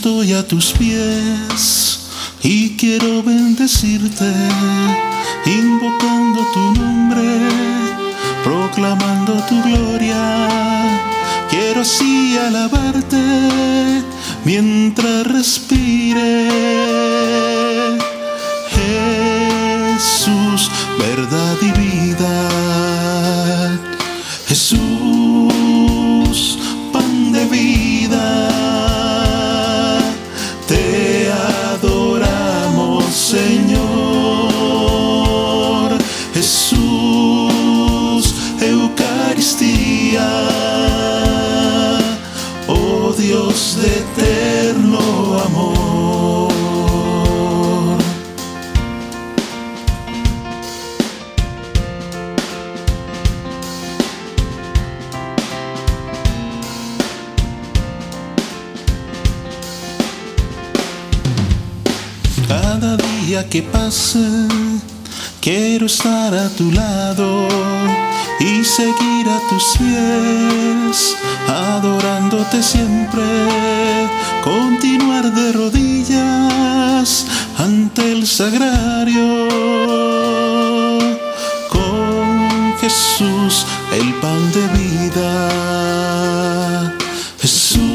tus pies y quiero bendecirte, invocando tu nombre, proclamando tu gloria. Quiero así alabarte mientras respire. Jesús, verdad y vida. Jesús, Dios de eterno amor. Cada día que pase, quiero estar a tu lado seguir a tus pies, adorándote siempre, continuar de rodillas ante el sagrario. Con Jesús, el pan de vida. Jesús,